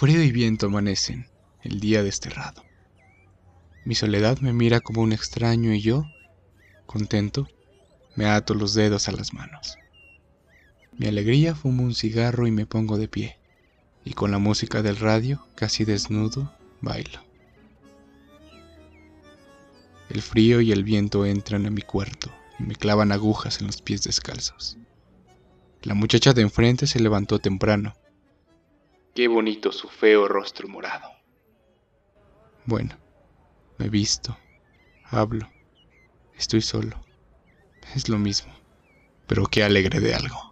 Frío y viento amanecen, el día desterrado. Mi soledad me mira como un extraño y yo, contento, me ato los dedos a las manos. Mi alegría fumo un cigarro y me pongo de pie, y con la música del radio, casi desnudo, bailo. El frío y el viento entran a mi cuarto y me clavan agujas en los pies descalzos. La muchacha de enfrente se levantó temprano. Qué bonito su feo rostro morado. Bueno, me visto, hablo, estoy solo. Es lo mismo, pero qué alegre de algo.